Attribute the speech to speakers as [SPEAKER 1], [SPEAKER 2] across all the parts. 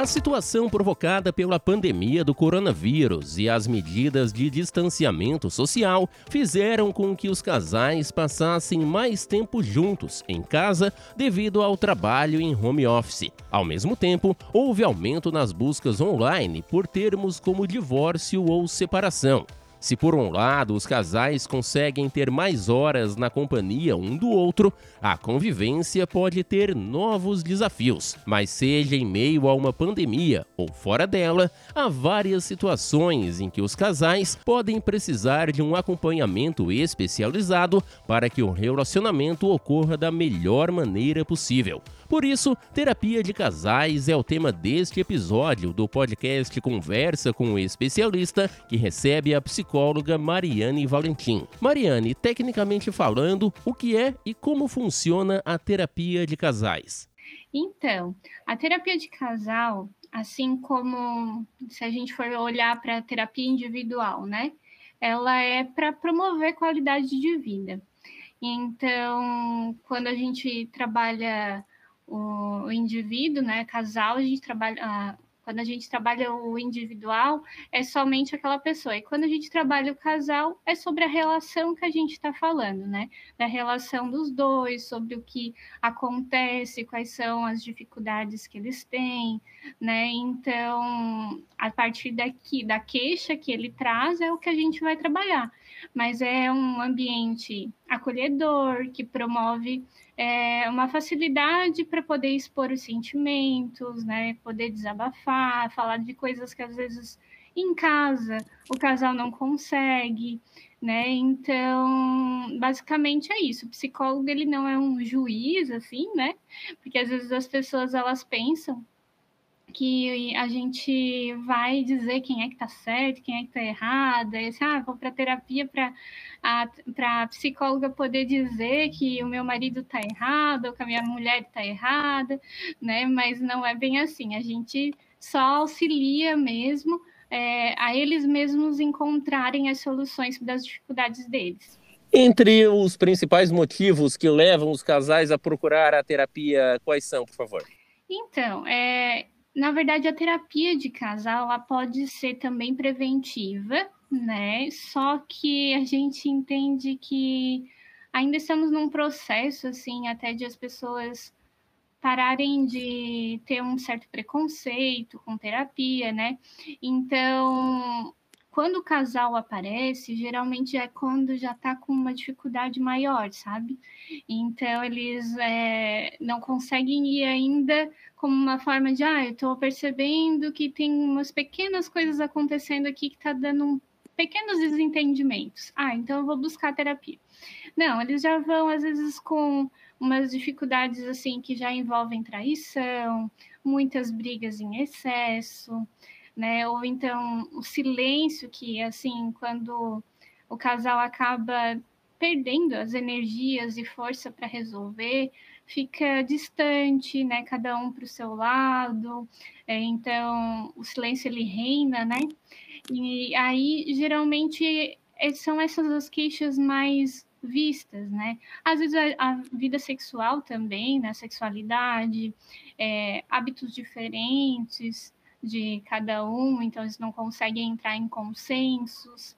[SPEAKER 1] A situação provocada pela pandemia do coronavírus e as medidas de distanciamento social fizeram com que os casais passassem mais tempo juntos em casa devido ao trabalho em home office. Ao mesmo tempo, houve aumento nas buscas online por termos como divórcio ou separação. Se por um lado os casais conseguem ter mais horas na companhia um do outro, a convivência pode ter novos desafios. Mas seja em meio a uma pandemia ou fora dela, há várias situações em que os casais podem precisar de um acompanhamento especializado para que o relacionamento ocorra da melhor maneira possível. Por isso, terapia de casais é o tema deste episódio do podcast Conversa com o Especialista, que recebe a psicóloga Mariane Valentim. Mariane, tecnicamente falando, o que é e como funciona a terapia de casais?
[SPEAKER 2] Então, a terapia de casal, assim como se a gente for olhar para a terapia individual, né? Ela é para promover qualidade de vida. Então, quando a gente trabalha o, o indivíduo, né, casal, a gente trabalha, quando a gente trabalha o individual, é somente aquela pessoa. E quando a gente trabalha o casal, é sobre a relação que a gente está falando, né? Da relação dos dois, sobre o que acontece, quais são as dificuldades que eles têm, né? Então, a partir daqui, da queixa que ele traz, é o que a gente vai trabalhar. Mas é um ambiente acolhedor, que promove é, uma facilidade para poder expor os sentimentos, né? Poder desabafar, falar de coisas que às vezes em casa o casal não consegue, né? Então, basicamente é isso. O psicólogo ele não é um juiz assim, né? Porque às vezes as pessoas elas pensam que a gente vai dizer quem é que tá certo, quem é que tá errado, e assim, ah, vou para terapia para a psicóloga poder dizer que o meu marido tá errado, ou que a minha mulher tá errada, né? Mas não é bem assim. A gente só auxilia mesmo é, a eles mesmos encontrarem as soluções das dificuldades deles.
[SPEAKER 1] Entre os principais motivos que levam os casais a procurar a terapia, quais são, por favor?
[SPEAKER 2] Então, é, na verdade, a terapia de casal ela pode ser também preventiva, né? Só que a gente entende que ainda estamos num processo, assim, até de as pessoas pararem de ter um certo preconceito com terapia, né? Então, quando o casal aparece, geralmente é quando já está com uma dificuldade maior, sabe? Então, eles é, não conseguem ir ainda como uma forma de, ah, eu estou percebendo que tem umas pequenas coisas acontecendo aqui que está dando um, pequenos desentendimentos. Ah, então eu vou buscar terapia. Não, eles já vão, às vezes, com umas dificuldades assim que já envolvem traição, muitas brigas em excesso, né? Ou então o silêncio que assim, quando o casal acaba perdendo as energias e força para resolver, fica distante, né? Cada um para o seu lado. É, então, o silêncio ele reina, né? E aí, geralmente, é, são essas as queixas mais vistas, né? Às vezes a, a vida sexual também, né? Sexualidade, é, hábitos diferentes de cada um, então eles não conseguem entrar em consensos.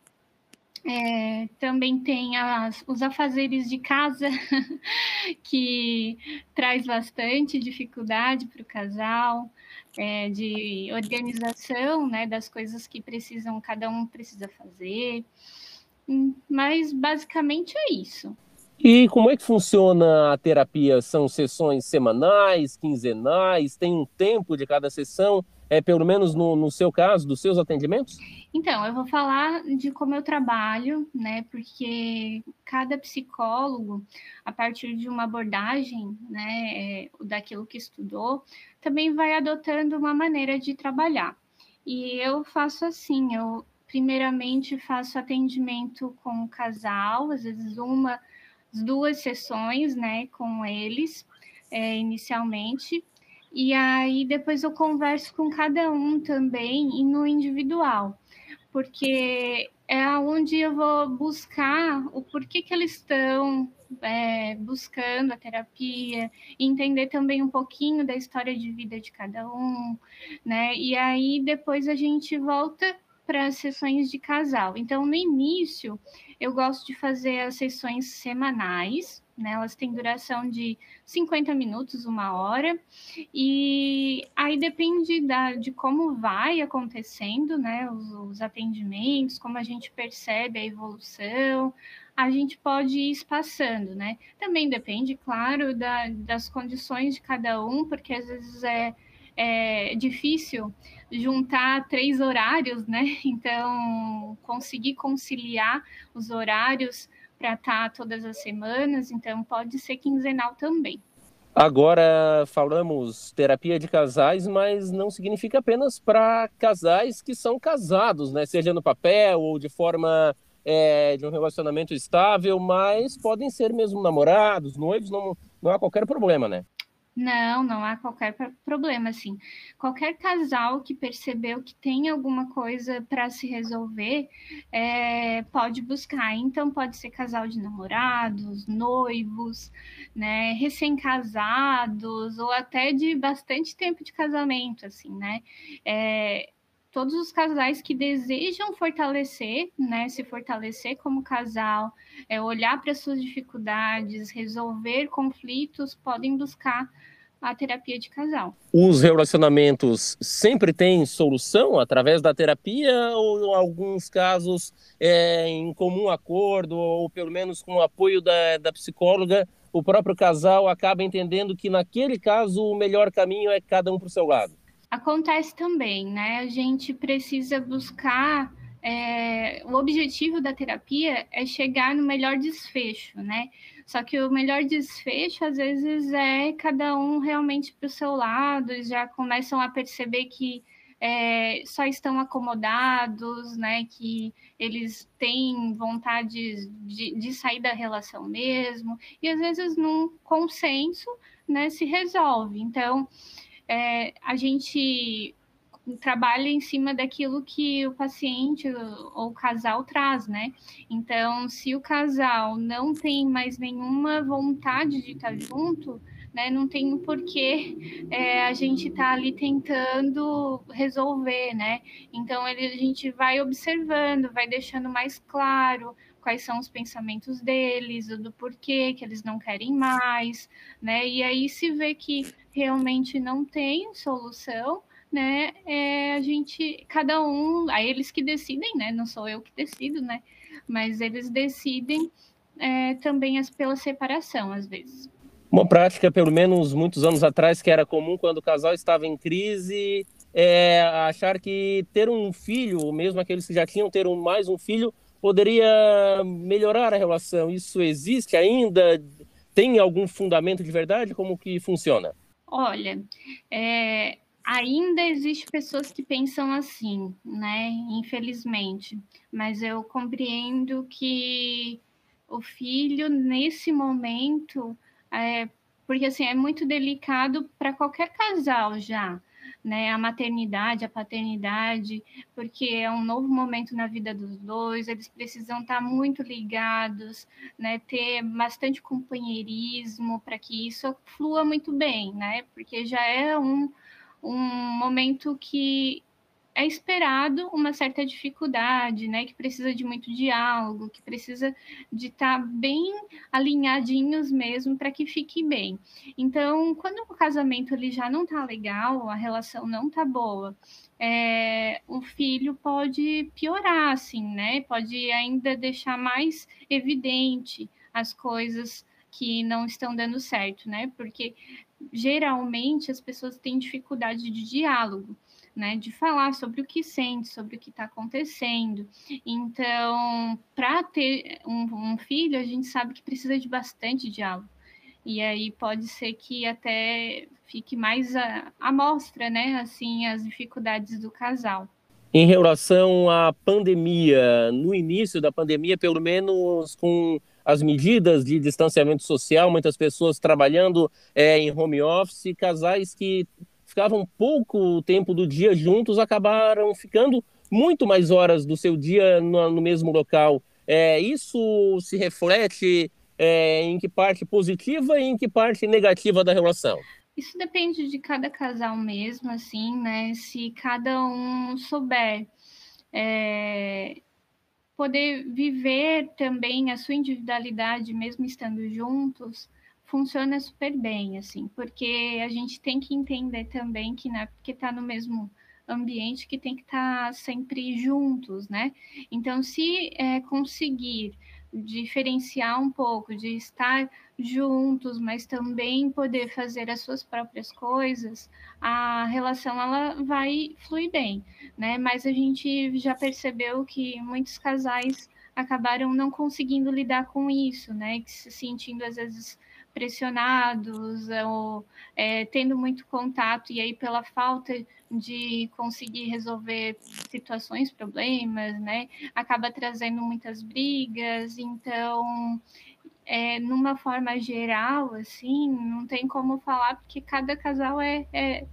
[SPEAKER 2] É, também tem as, os afazeres de casa, que traz bastante dificuldade para o casal, é, de organização né, das coisas que precisam, cada um precisa fazer. Hum, mas basicamente é isso.
[SPEAKER 1] E como é que funciona a terapia? São sessões semanais, quinzenais? Tem um tempo de cada sessão? É pelo menos no, no seu caso, dos seus atendimentos?
[SPEAKER 2] Então, eu vou falar de como eu trabalho, né? Porque cada psicólogo, a partir de uma abordagem, né, é, daquilo que estudou, também vai adotando uma maneira de trabalhar. E eu faço assim, eu primeiramente faço atendimento com o casal, às vezes uma duas sessões, né, com eles, é, inicialmente, e aí depois eu converso com cada um também e no individual, porque é onde eu vou buscar o porquê que eles estão é, buscando a terapia, entender também um pouquinho da história de vida de cada um, né? E aí depois a gente volta para as sessões de casal. Então, no início, eu gosto de fazer as sessões semanais, né? Elas têm duração de 50 minutos, uma hora, e aí depende da, de como vai acontecendo, né? Os, os atendimentos, como a gente percebe a evolução, a gente pode ir espaçando, né? Também depende, claro, da, das condições de cada um, porque às vezes é, é difícil juntar três horários, né? Então, conseguir conciliar os horários para estar tá todas as semanas, então pode ser quinzenal também.
[SPEAKER 1] Agora falamos terapia de casais, mas não significa apenas para casais que são casados, né? Seja no papel ou de forma é, de um relacionamento estável, mas podem ser mesmo namorados, noivos, não, não há qualquer problema, né?
[SPEAKER 2] Não, não há qualquer problema, assim. Qualquer casal que percebeu que tem alguma coisa para se resolver, é, pode buscar. Então, pode ser casal de namorados, noivos, né, recém-casados, ou até de bastante tempo de casamento, assim, né? É, todos os casais que desejam fortalecer, né, se fortalecer como casal, é, olhar para suas dificuldades, resolver conflitos, podem buscar a terapia de casal.
[SPEAKER 1] Os relacionamentos sempre têm solução através da terapia ou em alguns casos é, em comum acordo ou pelo menos com o apoio da, da psicóloga, o próprio casal acaba entendendo que naquele caso o melhor caminho é cada um para o seu lado?
[SPEAKER 2] Acontece também, né? A gente precisa buscar. É, o objetivo da terapia é chegar no melhor desfecho, né? Só que o melhor desfecho, às vezes, é cada um realmente para o seu lado, já começam a perceber que é, só estão acomodados, né? Que eles têm vontade de, de, sair da relação mesmo, e às vezes num consenso, né, se resolve. Então, é, a gente trabalha em cima daquilo que o paciente ou o casal traz, né? Então, se o casal não tem mais nenhuma vontade de estar junto, né? Não tem porquê é, a gente estar tá ali tentando resolver, né? Então, ele, a gente vai observando, vai deixando mais claro quais são os pensamentos deles, do porquê que eles não querem mais, né? E aí se vê que realmente não tem solução, né? É, a gente, cada um, aí eles que decidem, né? Não sou eu que decido, né? Mas eles decidem é, também as, pela separação, às vezes.
[SPEAKER 1] Uma prática, pelo menos muitos anos atrás, que era comum quando o casal estava em crise, é achar que ter um filho, mesmo aqueles que já tinham ter um, mais um filho, poderia melhorar a relação. Isso existe ainda? Tem algum fundamento de verdade? Como que funciona?
[SPEAKER 2] Olha, é, ainda existe pessoas que pensam assim, né? Infelizmente. Mas eu compreendo que o filho, nesse momento, é, porque assim, é muito delicado para qualquer casal já né, a maternidade, a paternidade, porque é um novo momento na vida dos dois, eles precisam estar muito ligados, né, ter bastante companheirismo para que isso flua muito bem, né, porque já é um, um momento que é esperado uma certa dificuldade, né? Que precisa de muito diálogo, que precisa de estar tá bem alinhadinhos mesmo para que fique bem. Então, quando o casamento ele já não tá legal, a relação não tá boa, é, o filho pode piorar, assim, né? Pode ainda deixar mais evidente as coisas que não estão dando certo, né? Porque geralmente as pessoas têm dificuldade de diálogo né, de falar sobre o que sente, sobre o que está acontecendo. Então, para ter um, um, filho, a gente sabe que precisa de bastante diálogo. E aí pode ser que até fique mais à mostra, né, assim, as dificuldades do casal.
[SPEAKER 1] Em relação à pandemia, no início da pandemia, pelo menos com as medidas de distanciamento social, muitas pessoas trabalhando é, em home office, casais que ficavam pouco tempo do dia juntos, acabaram ficando muito mais horas do seu dia no, no mesmo local. É, isso se reflete é, em que parte positiva e em que parte negativa da relação?
[SPEAKER 2] Isso depende de cada casal mesmo, assim, né? Se cada um souber é, poder viver também a sua individualidade, mesmo estando juntos, funciona super bem, assim, porque a gente tem que entender também que não é porque está no mesmo ambiente que tem que estar tá sempre juntos, né? Então, se é, conseguir diferenciar um pouco, de estar juntos, mas também poder fazer as suas próprias coisas, a relação ela vai fluir bem, né? Mas a gente já percebeu que muitos casais acabaram não conseguindo lidar com isso, né? Que se sentindo às vezes pressionados ou é, tendo muito contato e aí pela falta de conseguir resolver situações, problemas, né, acaba trazendo muitas brigas. Então, é, numa forma geral, assim, não tem como falar porque cada casal é, é,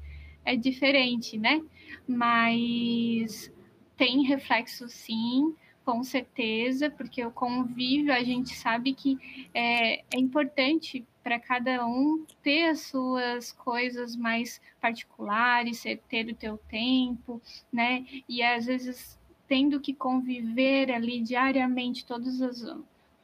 [SPEAKER 2] é diferente, né? Mas tem reflexo sim com certeza, porque o convívio a gente sabe que é, é importante para cada um ter as suas coisas mais particulares, ter o teu tempo, né? E às vezes tendo que conviver ali diariamente todos os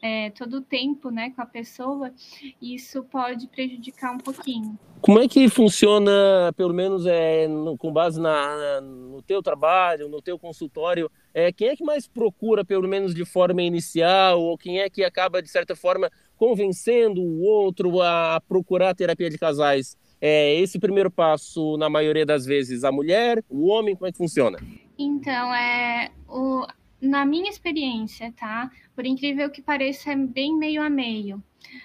[SPEAKER 2] é, todo o tempo né, com a pessoa, isso pode prejudicar um pouquinho.
[SPEAKER 1] Como é que funciona, pelo menos é, no, com base na, no teu trabalho, no teu consultório, é, quem é que mais procura, pelo menos de forma inicial, ou quem é que acaba, de certa forma, convencendo o outro a procurar terapia de casais? É, esse primeiro passo, na maioria das vezes, a mulher, o homem, como é que funciona?
[SPEAKER 2] Então, é, o, na minha experiência, tá? Por incrível que pareça, é bem meio a meio.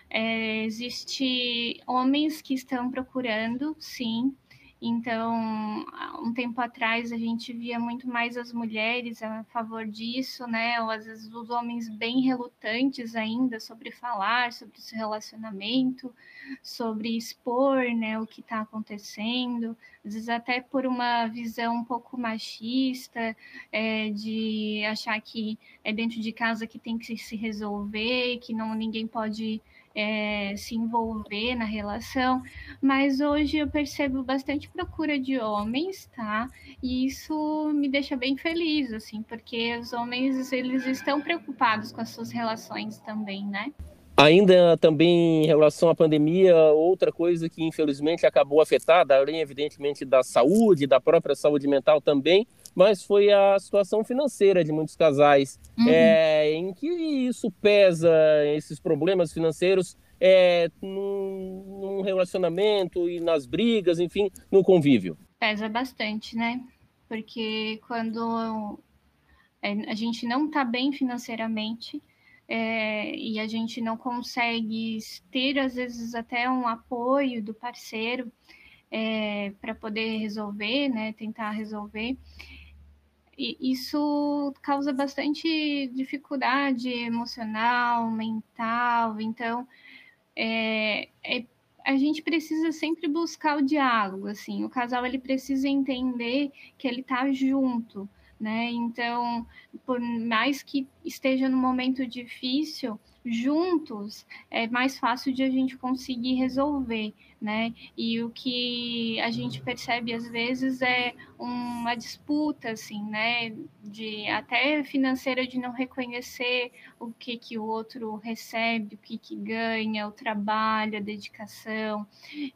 [SPEAKER 2] É, existe homens que estão procurando, sim, então, um tempo atrás a gente via muito mais as mulheres a favor disso, né? Ou às vezes os homens bem relutantes ainda sobre falar sobre esse relacionamento, sobre expor, né, o que está acontecendo. Às vezes até por uma visão um pouco machista, é, de achar que é dentro de casa que tem que se resolver, que não ninguém pode é, se envolver na relação, mas hoje eu percebo bastante procura de homens, tá? E isso me deixa bem feliz, assim, porque os homens eles estão preocupados com as suas relações também, né?
[SPEAKER 1] Ainda também em relação à pandemia, outra coisa que infelizmente acabou afetada, além evidentemente da saúde, da própria saúde mental também, mas foi a situação financeira de muitos casais. Uhum. É, em que isso pesa, esses problemas financeiros, é, num, num relacionamento e nas brigas, enfim, no convívio?
[SPEAKER 2] Pesa bastante, né? Porque quando a gente não está bem financeiramente, é, e a gente não consegue ter, às vezes, até um apoio do parceiro é, para poder resolver, né, tentar resolver, isso causa bastante dificuldade emocional, mental, então é, é, a gente precisa sempre buscar o diálogo, assim, o casal ele precisa entender que ele está junto, né? Então, por mais que esteja num momento difícil, juntos é mais fácil de a gente conseguir resolver, né? E o que a gente percebe às vezes é uma disputa, assim, né? De até financeira de não reconhecer o que que o outro recebe, o que que ganha, o trabalho, a dedicação.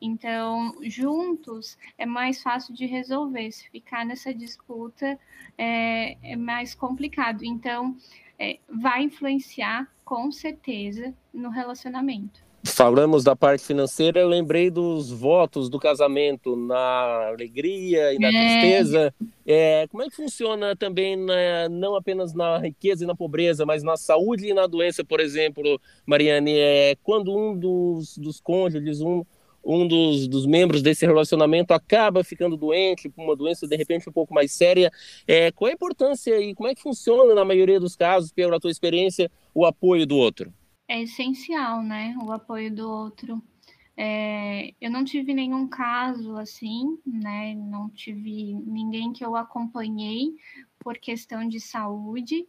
[SPEAKER 2] Então, juntos é mais fácil de resolver. Se ficar nessa disputa é, é mais complicado. Então, é, vai influenciar com certeza no relacionamento.
[SPEAKER 1] Falamos da parte financeira, eu lembrei dos votos do casamento, na alegria e na é. tristeza. É, como é que funciona também, na, não apenas na riqueza e na pobreza, mas na saúde e na doença, por exemplo, Mariane? É, quando um dos, dos cônjuges, um um dos, dos membros desse relacionamento acaba ficando doente com uma doença de repente um pouco mais séria. É, qual é a importância e como é que funciona na maioria dos casos, pela tua experiência, o apoio do outro?
[SPEAKER 2] É essencial, né? O apoio do outro. É, eu não tive nenhum caso assim, né? Não tive ninguém que eu acompanhei por questão de saúde,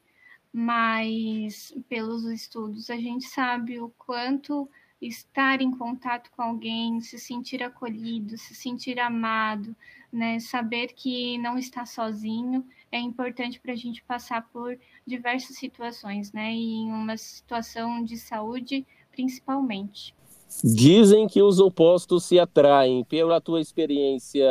[SPEAKER 2] mas pelos estudos a gente sabe o quanto estar em contato com alguém, se sentir acolhido, se sentir amado, né, saber que não está sozinho é importante para a gente passar por diversas situações, né, e em uma situação de saúde principalmente.
[SPEAKER 1] Dizem que os opostos se atraem. Pela tua experiência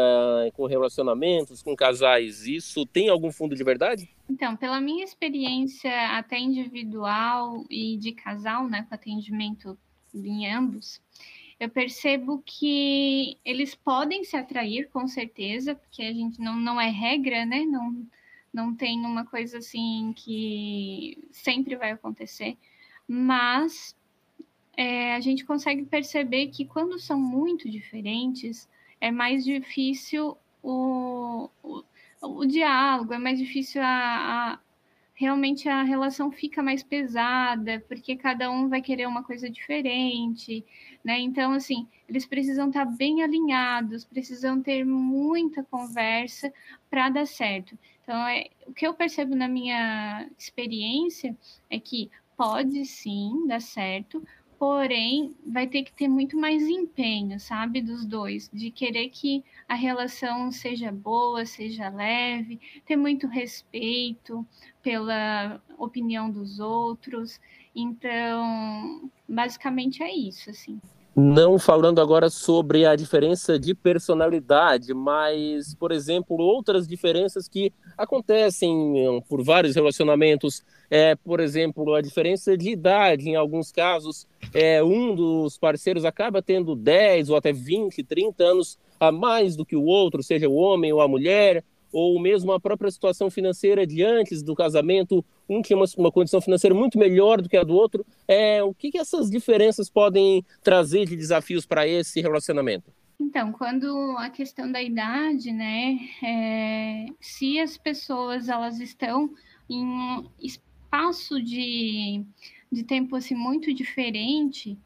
[SPEAKER 1] com relacionamentos, com casais, isso tem algum fundo de verdade?
[SPEAKER 2] Então, pela minha experiência até individual e de casal, né, com atendimento em ambos, eu percebo que eles podem se atrair, com certeza, porque a gente não, não é regra, né? Não, não tem uma coisa assim que sempre vai acontecer, mas é, a gente consegue perceber que quando são muito diferentes, é mais difícil o, o, o diálogo, é mais difícil a, a, realmente a relação fica mais pesada, porque cada um vai querer uma coisa diferente, né? Então, assim, eles precisam estar bem alinhados, precisam ter muita conversa para dar certo. Então, é, o que eu percebo na minha experiência é que pode sim dar certo, porém vai ter que ter muito mais empenho, sabe, dos dois, de querer que a relação seja boa, seja leve, ter muito respeito pela opinião dos outros. Então, basicamente é isso, assim.
[SPEAKER 1] Não falando agora sobre a diferença de personalidade, mas, por exemplo, outras diferenças que acontecem hum, por vários relacionamentos. É, por exemplo, a diferença de idade, em alguns casos, é, um dos parceiros acaba tendo 10 ou até 20, 30 anos a mais do que o outro, seja o homem ou a mulher ou mesmo a própria situação financeira de antes do casamento, um tinha uma, uma condição financeira muito melhor do que a do outro. É, o que, que essas diferenças podem trazer de desafios para esse relacionamento?
[SPEAKER 2] Então, quando a questão da idade, né, é, se as pessoas elas estão em um espaço de, de tempo assim muito diferente,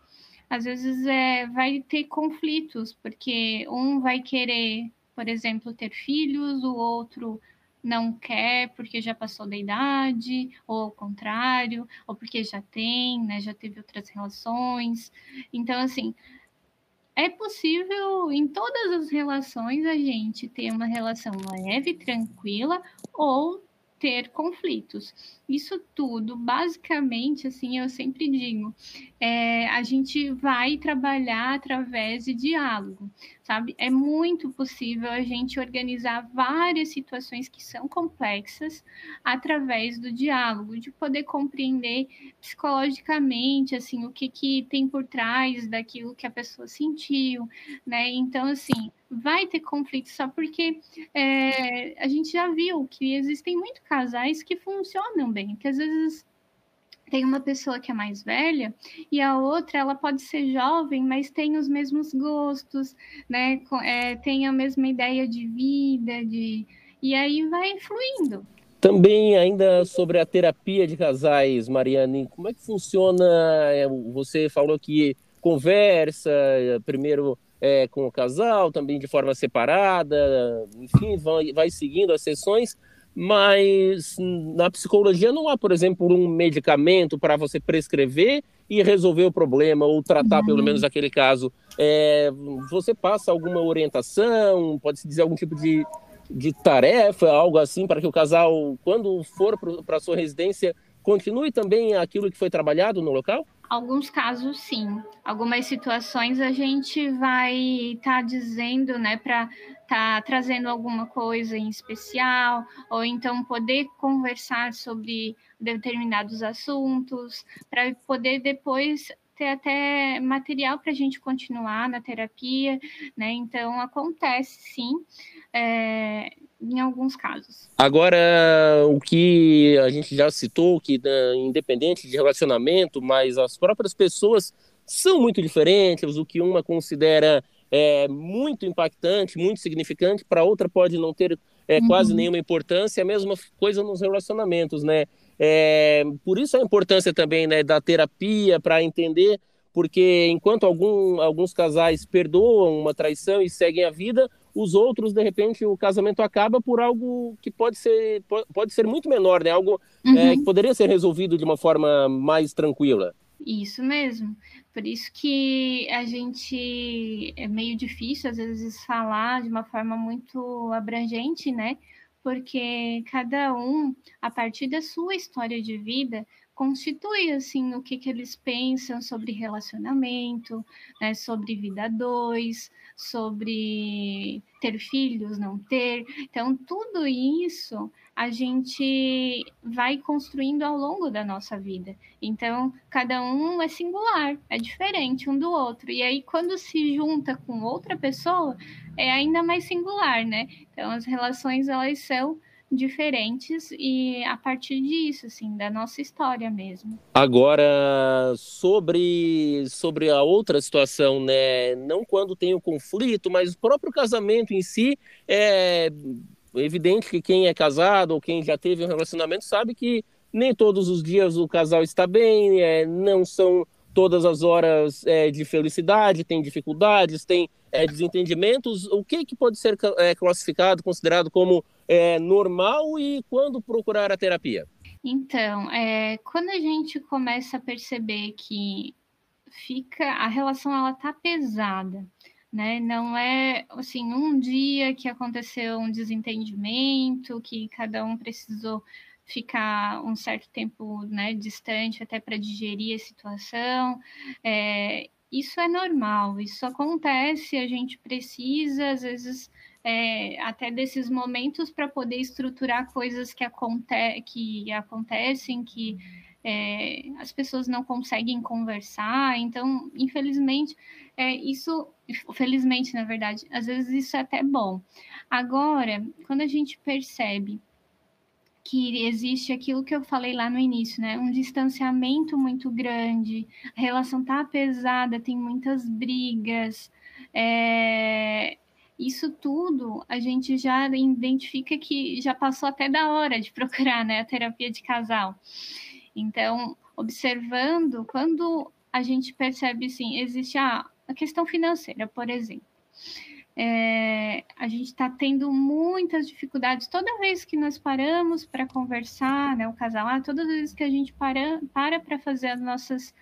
[SPEAKER 2] às vezes é, vai ter conflitos, porque um vai querer por exemplo, ter filhos, o outro não quer porque já passou da idade, ou ao contrário, ou porque já tem, né, já teve outras relações. Então, assim, é possível em todas as relações a gente ter uma relação leve, tranquila, ou ter conflitos. Isso tudo, basicamente, assim, eu sempre digo, é, a gente vai trabalhar através de diálogo, sabe? É muito possível a gente organizar várias situações que são complexas através do diálogo, de poder compreender psicologicamente, assim, o que, que tem por trás daquilo que a pessoa sentiu, né? Então, assim, vai ter conflito só porque é, a gente já viu que existem muitos casais que funcionam bem, que às vezes tem uma pessoa que é mais velha e a outra ela pode ser jovem, mas tem os mesmos gostos, né? É, tem a mesma ideia de vida, de e aí vai influindo.
[SPEAKER 1] Também ainda sobre a terapia de casais, Mariane, como é que funciona? É, você falou que conversa primeiro é, com o casal, também de forma separada, enfim, vai, vai seguindo as sessões, mas na psicologia não há, por exemplo, um medicamento para você prescrever e resolver o problema, ou tratar uhum. pelo menos aquele caso. É, você passa alguma orientação, pode-se dizer algum tipo de, de tarefa, algo assim, para que o casal, quando for para a sua residência, continue também aquilo que foi trabalhado no local?
[SPEAKER 2] Alguns casos, sim. Algumas situações a gente vai estar tá dizendo, né, para tá trazendo alguma coisa em especial, ou então poder conversar sobre determinados assuntos, para poder depois ter até material para a gente continuar na terapia, né? Então acontece sim. É, em alguns casos.
[SPEAKER 1] Agora, o que a gente já citou, que né, independente de relacionamento, mas as próprias pessoas são muito diferentes, o que uma considera é, muito impactante, muito significante, para outra pode não ter é, uhum. quase nenhuma importância, a mesma coisa nos relacionamentos, né? É, por isso a importância também né, da terapia para entender, porque enquanto algum, alguns casais perdoam uma traição e seguem a vida, os outros, de repente, o casamento acaba por algo que pode ser, pode ser muito menor, né? Algo é, uhum. é, que poderia ser resolvido de uma forma mais tranquila.
[SPEAKER 2] Isso mesmo. Por isso que a gente é meio difícil às vezes falar de uma forma muito abrangente, né? Porque cada um, a partir da sua história de vida, constitui assim o que, que eles pensam sobre relacionamento, né, sobre vida dois, sobre ter filhos, não ter. Então, tudo isso a gente vai construindo ao longo da nossa vida. Então, cada um é singular, é diferente um do outro. E aí, quando se junta com outra pessoa, é ainda mais singular, né? Então, as relações, elas são diferentes e a partir disso, assim, da nossa história mesmo.
[SPEAKER 1] Agora, sobre, sobre a outra situação, né? Não quando tem o conflito, mas o próprio casamento em si, é evidente que quem é casado ou quem já teve um relacionamento sabe que nem todos os dias o casal está bem, é, não são todas as horas é, de felicidade, tem dificuldades, tem é, desentendimentos. O que, que pode ser é, classificado, considerado como é, normal e quando procurar a terapia?
[SPEAKER 2] Então, é, quando a gente começa a perceber que fica a relação ela tá pesada, né? Não é assim um dia que aconteceu um desentendimento, que cada um precisou ficar um certo tempo né, distante até para digerir a situação. É, isso é normal, isso acontece, a gente precisa, às vezes, é, até desses momentos para poder estruturar coisas que, aconte que acontecem, que é, as pessoas não conseguem conversar. Então, infelizmente, é, isso, felizmente, na verdade, às vezes isso é até bom. Agora, quando a gente percebe que existe aquilo que eu falei lá no início, né? Um distanciamento muito grande, a relação tá pesada, tem muitas brigas. É... Isso tudo a gente já identifica que já passou até da hora de procurar né, a terapia de casal. Então, observando, quando a gente percebe assim, existe a, a questão financeira, por exemplo é, a gente está tendo muitas dificuldades. Toda vez que nós paramos para conversar, né, o casal, ah, todas as vezes que a gente para para fazer as nossas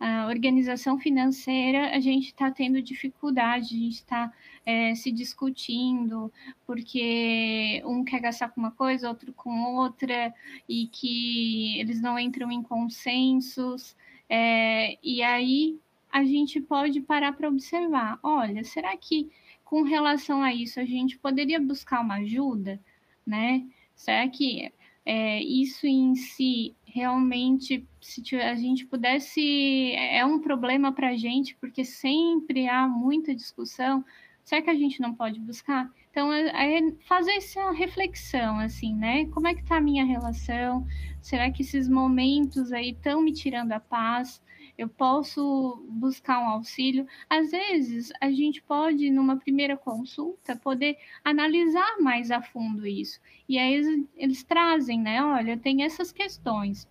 [SPEAKER 2] a organização financeira, a gente está tendo dificuldade, a gente está é, se discutindo, porque um quer gastar com uma coisa, outro com outra, e que eles não entram em consensos, é, e aí a gente pode parar para observar, olha, será que com relação a isso, a gente poderia buscar uma ajuda, né? Será que é, isso em si realmente, se a gente pudesse, é um problema para a gente, porque sempre há muita discussão. Será que a gente não pode buscar? Então, é, é fazer essa reflexão, assim, né? Como é que está a minha relação? Será que esses momentos aí estão me tirando a paz? Eu posso buscar um auxílio. Às vezes, a gente pode, numa primeira consulta, poder analisar mais a fundo isso. E aí eles, eles trazem, né? Olha, tem essas questões.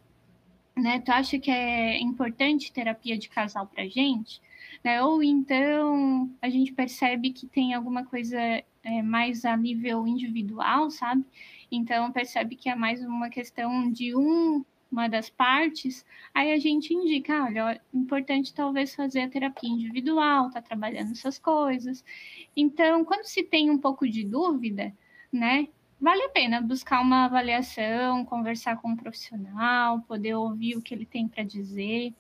[SPEAKER 2] Né? Tu acha que é importante terapia de casal para gente? Né? Ou então a gente percebe que tem alguma coisa é, mais a nível individual, sabe? Então percebe que é mais uma questão de um uma das partes, aí a gente indica, olha, é importante talvez fazer a terapia individual, tá trabalhando essas coisas. Então, quando se tem um pouco de dúvida, né, vale a pena buscar uma avaliação, conversar com um profissional, poder ouvir o que ele tem para dizer.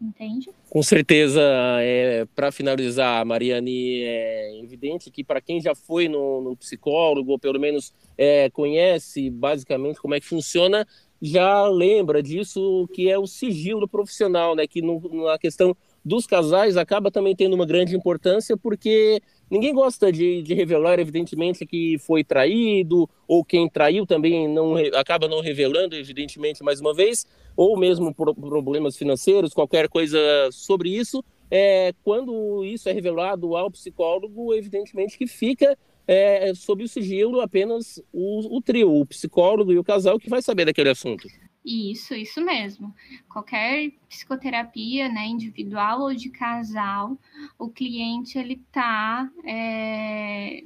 [SPEAKER 2] Entende?
[SPEAKER 1] Com certeza, é, para finalizar, Mariane, é evidente que para quem já foi no, no, psicólogo, ou pelo menos é, conhece basicamente como é que funciona, já lembra disso que é o sigilo profissional, né? Que no, na questão dos casais acaba também tendo uma grande importância porque ninguém gosta de, de revelar, evidentemente, que foi traído ou quem traiu também não acaba não revelando, evidentemente, mais uma vez, ou mesmo por problemas financeiros, qualquer coisa sobre isso. É, quando isso é revelado ao psicólogo, evidentemente que fica é, sob o sigilo apenas o, o, trio, o psicólogo e o casal que vai saber daquele assunto.
[SPEAKER 2] Isso, isso mesmo. Qualquer psicoterapia, né, individual ou de casal, o cliente ele está é,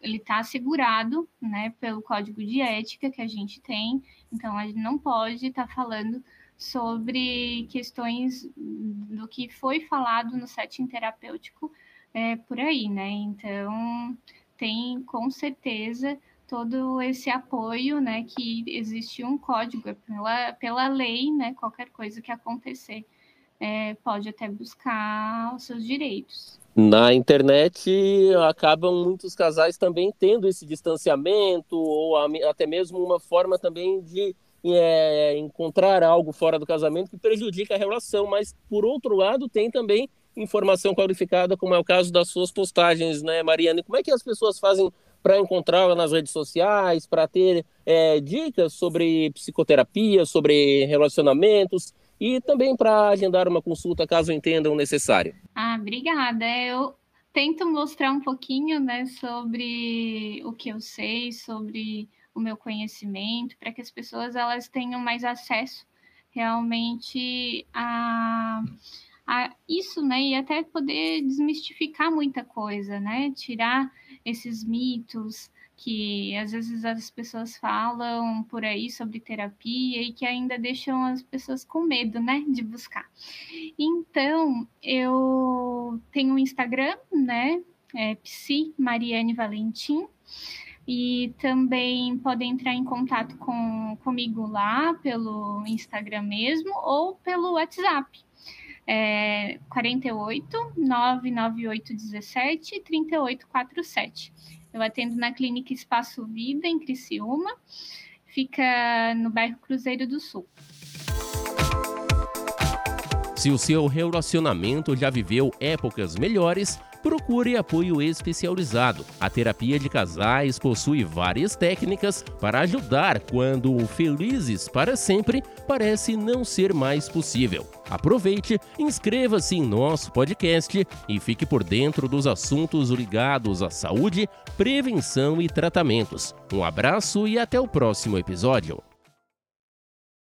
[SPEAKER 2] ele tá assegurado, né, pelo código de ética que a gente tem. Então a gente não pode estar tá falando sobre questões do que foi falado no setting terapêutico é, por aí, né? Então tem com certeza todo esse apoio, né, que existe um código pela, pela lei, né, qualquer coisa que acontecer é, pode até buscar os seus direitos.
[SPEAKER 1] Na internet acabam muitos casais também tendo esse distanciamento ou até mesmo uma forma também de é, encontrar algo fora do casamento que prejudica a relação, mas por outro lado tem também informação qualificada, como é o caso das suas postagens, né, Mariana? Como é que as pessoas fazem para encontrá-la nas redes sociais, para ter é, dicas sobre psicoterapia, sobre relacionamentos e também para agendar uma consulta caso entendam necessário.
[SPEAKER 2] Ah, obrigada. Eu tento mostrar um pouquinho né, sobre o que eu sei, sobre o meu conhecimento, para que as pessoas elas tenham mais acesso realmente a a isso, né? E até poder desmistificar muita coisa, né? Tirar esses mitos que às vezes as pessoas falam por aí sobre terapia e que ainda deixam as pessoas com medo, né, de buscar. Então, eu tenho um Instagram, né, é Psi Mariane Valentim, e também podem entrar em contato com, comigo lá pelo Instagram mesmo ou pelo WhatsApp é 48 998 17 3847. Eu atendo na Clínica Espaço Vida, em Criciúma, fica no bairro Cruzeiro do Sul.
[SPEAKER 1] Se o seu relacionamento já viveu épocas melhores, procure apoio especializado. A terapia de casais possui várias técnicas para ajudar quando o felizes para sempre parece não ser mais possível. Aproveite, inscreva-se em nosso podcast e fique por dentro dos assuntos ligados à saúde, prevenção e tratamentos. Um abraço e até o próximo episódio.